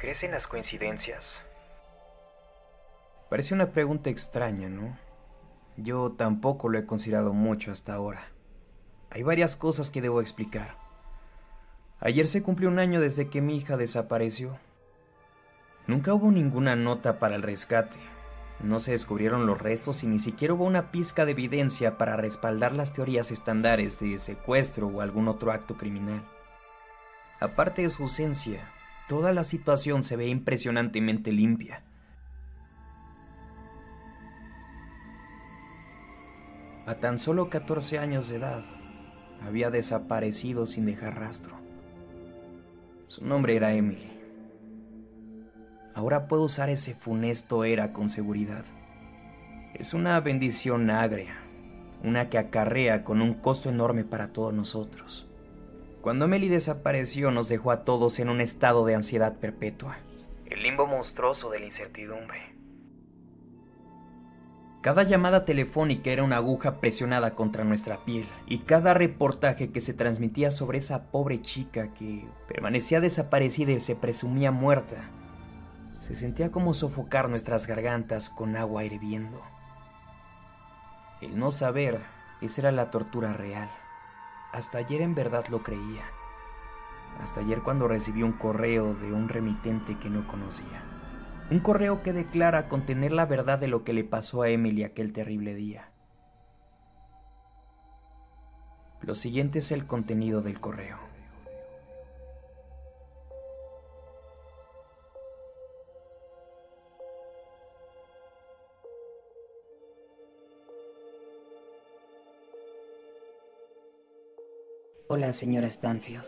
¿Crees en las coincidencias? Parece una pregunta extraña, ¿no? Yo tampoco lo he considerado mucho hasta ahora. Hay varias cosas que debo explicar. Ayer se cumplió un año desde que mi hija desapareció. Nunca hubo ninguna nota para el rescate. No se descubrieron los restos y ni siquiera hubo una pizca de evidencia para respaldar las teorías estándares de secuestro o algún otro acto criminal. Aparte de su ausencia, toda la situación se ve impresionantemente limpia. A tan solo 14 años de edad, había desaparecido sin dejar rastro. Su nombre era Emily. Ahora puedo usar ese funesto era con seguridad. Es una bendición agria, una que acarrea con un costo enorme para todos nosotros. Cuando Emily desapareció nos dejó a todos en un estado de ansiedad perpetua. El limbo monstruoso de la incertidumbre. Cada llamada telefónica era una aguja presionada contra nuestra piel y cada reportaje que se transmitía sobre esa pobre chica que permanecía desaparecida y se presumía muerta, se sentía como sofocar nuestras gargantas con agua hirviendo. El no saber, esa era la tortura real. Hasta ayer en verdad lo creía. Hasta ayer cuando recibí un correo de un remitente que no conocía. Un correo que declara contener la verdad de lo que le pasó a Emily aquel terrible día. Lo siguiente es el contenido del correo. Hola, señora Stanfield.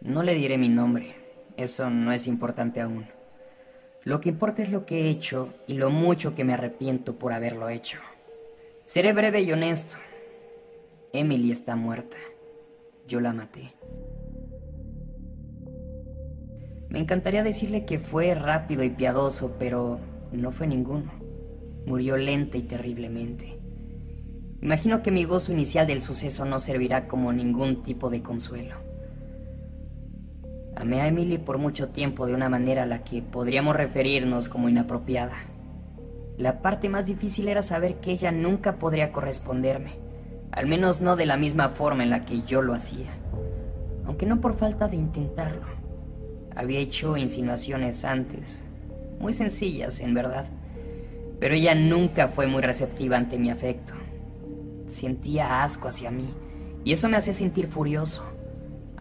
No le diré mi nombre. Eso no es importante aún. Lo que importa es lo que he hecho y lo mucho que me arrepiento por haberlo hecho. Seré breve y honesto. Emily está muerta. Yo la maté. Me encantaría decirle que fue rápido y piadoso, pero no fue ninguno. Murió lenta y terriblemente. Imagino que mi gozo inicial del suceso no servirá como ningún tipo de consuelo. Amé a Emily por mucho tiempo de una manera a la que podríamos referirnos como inapropiada. La parte más difícil era saber que ella nunca podría corresponderme, al menos no de la misma forma en la que yo lo hacía, aunque no por falta de intentarlo. Había hecho insinuaciones antes, muy sencillas en verdad, pero ella nunca fue muy receptiva ante mi afecto. Sentía asco hacia mí, y eso me hacía sentir furioso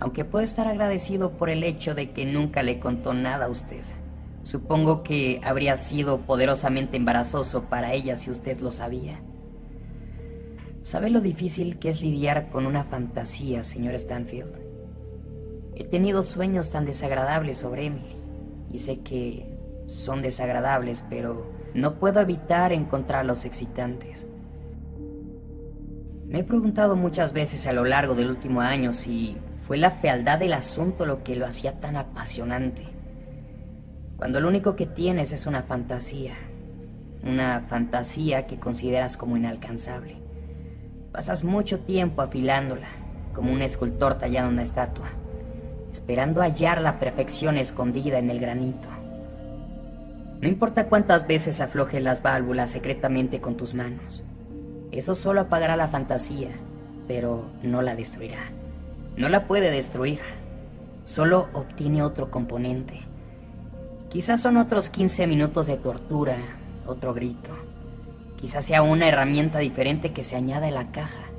aunque puedo estar agradecido por el hecho de que nunca le contó nada a usted. Supongo que habría sido poderosamente embarazoso para ella si usted lo sabía. ¿Sabe lo difícil que es lidiar con una fantasía, señor Stanfield? He tenido sueños tan desagradables sobre Emily, y sé que son desagradables, pero no puedo evitar encontrarlos excitantes. Me he preguntado muchas veces a lo largo del último año si fue la fealdad del asunto lo que lo hacía tan apasionante. Cuando lo único que tienes es una fantasía, una fantasía que consideras como inalcanzable. Pasas mucho tiempo afilándola, como un escultor tallando una estatua, esperando hallar la perfección escondida en el granito. No importa cuántas veces aflojes las válvulas secretamente con tus manos, eso solo apagará la fantasía, pero no la destruirá. No la puede destruir, solo obtiene otro componente. Quizás son otros 15 minutos de tortura, otro grito. Quizás sea una herramienta diferente que se añada a la caja.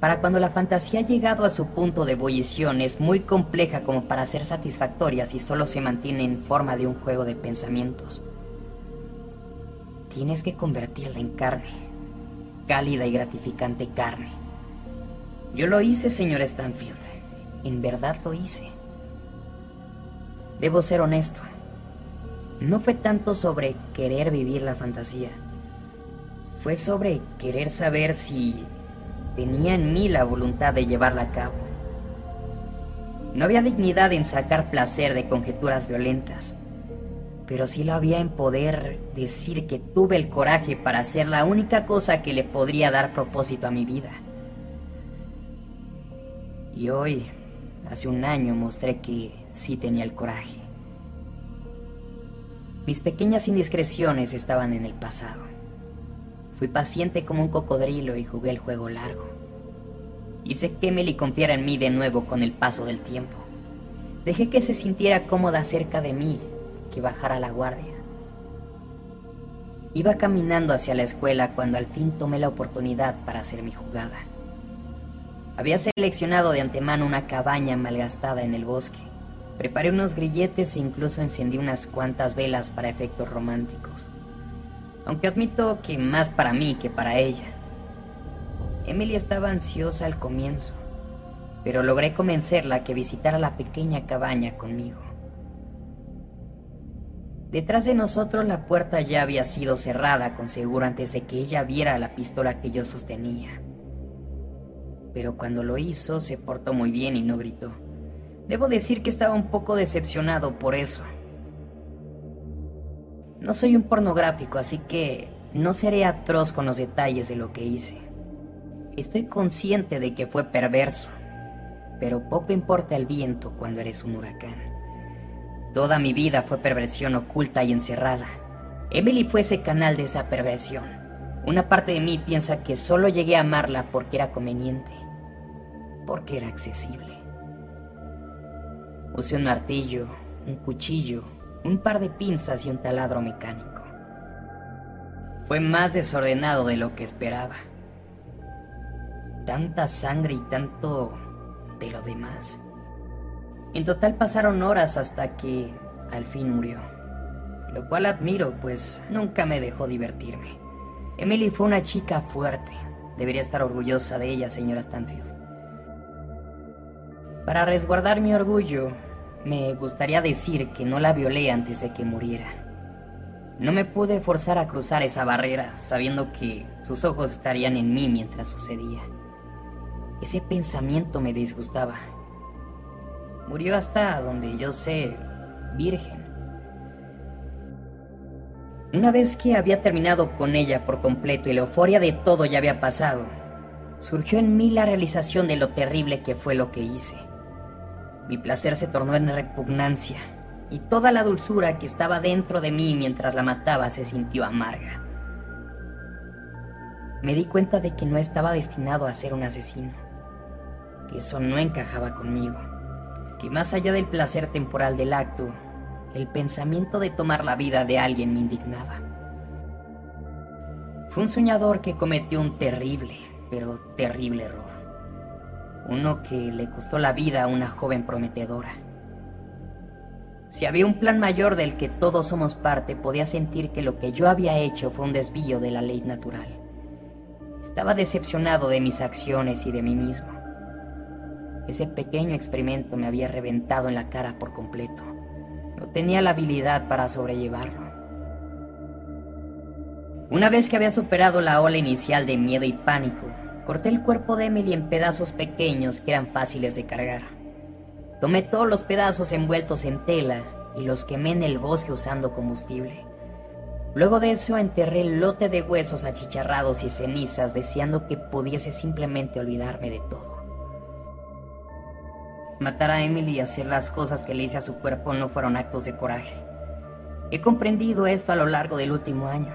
Para cuando la fantasía ha llegado a su punto de ebullición es muy compleja como para ser satisfactoria si solo se mantiene en forma de un juego de pensamientos. Tienes que convertirla en carne, cálida y gratificante carne yo lo hice, señor Stanfield. En verdad lo hice. Debo ser honesto. No fue tanto sobre querer vivir la fantasía. Fue sobre querer saber si tenía en mí la voluntad de llevarla a cabo. No había dignidad en sacar placer de conjeturas violentas, pero sí lo había en poder decir que tuve el coraje para hacer la única cosa que le podría dar propósito a mi vida. Y hoy, hace un año, mostré que sí tenía el coraje. Mis pequeñas indiscreciones estaban en el pasado. Fui paciente como un cocodrilo y jugué el juego largo. Hice que Emily confiara en mí de nuevo con el paso del tiempo. Dejé que se sintiera cómoda cerca de mí, que bajara la guardia. Iba caminando hacia la escuela cuando al fin tomé la oportunidad para hacer mi jugada. Había seleccionado de antemano una cabaña malgastada en el bosque. Preparé unos grilletes e incluso encendí unas cuantas velas para efectos románticos. Aunque admito que más para mí que para ella. Emily estaba ansiosa al comienzo, pero logré convencerla que visitara la pequeña cabaña conmigo. Detrás de nosotros la puerta ya había sido cerrada con seguro antes de que ella viera la pistola que yo sostenía. Pero cuando lo hizo se portó muy bien y no gritó. Debo decir que estaba un poco decepcionado por eso. No soy un pornográfico, así que no seré atroz con los detalles de lo que hice. Estoy consciente de que fue perverso, pero poco importa el viento cuando eres un huracán. Toda mi vida fue perversión oculta y encerrada. Emily fue ese canal de esa perversión. Una parte de mí piensa que solo llegué a amarla porque era conveniente, porque era accesible. Usé un martillo, un cuchillo, un par de pinzas y un taladro mecánico. Fue más desordenado de lo que esperaba tanta sangre y tanto de lo demás. En total pasaron horas hasta que al fin murió. Lo cual admiro, pues nunca me dejó divertirme. Emily fue una chica fuerte. Debería estar orgullosa de ella, señora Stanfield. Para resguardar mi orgullo, me gustaría decir que no la violé antes de que muriera. No me pude forzar a cruzar esa barrera, sabiendo que sus ojos estarían en mí mientras sucedía. Ese pensamiento me disgustaba. Murió hasta donde yo sé, virgen. Una vez que había terminado con ella por completo y la euforia de todo ya había pasado, surgió en mí la realización de lo terrible que fue lo que hice. Mi placer se tornó en repugnancia y toda la dulzura que estaba dentro de mí mientras la mataba se sintió amarga. Me di cuenta de que no estaba destinado a ser un asesino que eso no encajaba conmigo, que más allá del placer temporal del acto, el pensamiento de tomar la vida de alguien me indignaba. Fue un soñador que cometió un terrible, pero terrible error. Uno que le costó la vida a una joven prometedora. Si había un plan mayor del que todos somos parte, podía sentir que lo que yo había hecho fue un desvío de la ley natural. Estaba decepcionado de mis acciones y de mí mismo. Ese pequeño experimento me había reventado en la cara por completo. No tenía la habilidad para sobrellevarlo. Una vez que había superado la ola inicial de miedo y pánico, corté el cuerpo de Emily en pedazos pequeños que eran fáciles de cargar. Tomé todos los pedazos envueltos en tela y los quemé en el bosque usando combustible. Luego de eso enterré el lote de huesos achicharrados y cenizas deseando que pudiese simplemente olvidarme de todo. Matar a Emily y hacer las cosas que le hice a su cuerpo no fueron actos de coraje. He comprendido esto a lo largo del último año.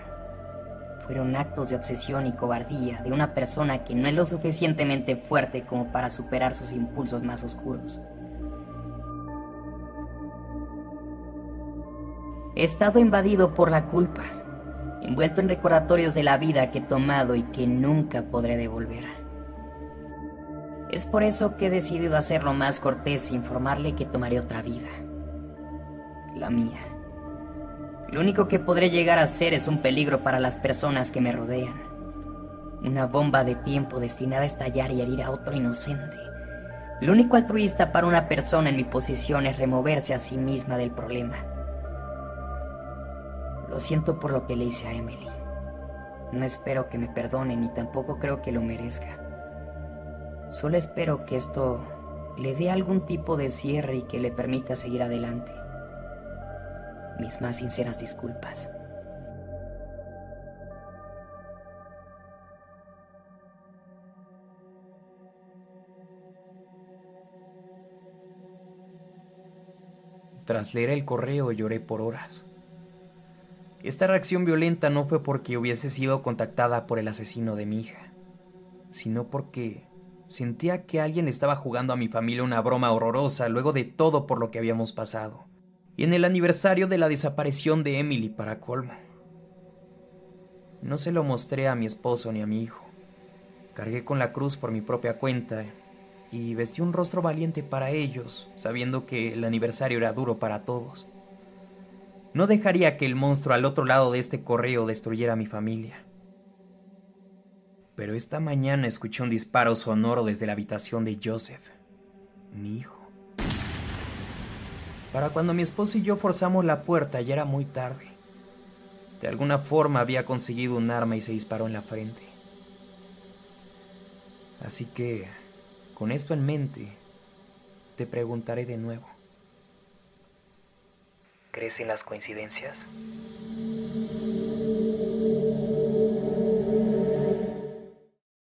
Fueron actos de obsesión y cobardía de una persona que no es lo suficientemente fuerte como para superar sus impulsos más oscuros. He estado invadido por la culpa, envuelto en recordatorios de la vida que he tomado y que nunca podré devolver. Es por eso que he decidido hacerlo más cortés e informarle que tomaré otra vida. La mía. Lo único que podré llegar a ser es un peligro para las personas que me rodean. Una bomba de tiempo destinada a estallar y herir a otro inocente. Lo único altruista para una persona en mi posición es removerse a sí misma del problema. Lo siento por lo que le hice a Emily. No espero que me perdone ni tampoco creo que lo merezca. Solo espero que esto le dé algún tipo de cierre y que le permita seguir adelante. Mis más sinceras disculpas. Tras leer el correo lloré por horas. Esta reacción violenta no fue porque hubiese sido contactada por el asesino de mi hija, sino porque sentía que alguien estaba jugando a mi familia una broma horrorosa luego de todo por lo que habíamos pasado, y en el aniversario de la desaparición de Emily para colmo. No se lo mostré a mi esposo ni a mi hijo. Cargué con la cruz por mi propia cuenta y vestí un rostro valiente para ellos, sabiendo que el aniversario era duro para todos. No dejaría que el monstruo al otro lado de este correo destruyera a mi familia. Pero esta mañana escuché un disparo sonoro desde la habitación de Joseph, mi hijo. Para cuando mi esposo y yo forzamos la puerta ya era muy tarde. De alguna forma había conseguido un arma y se disparó en la frente. Así que, con esto en mente, te preguntaré de nuevo. ¿Crees en las coincidencias?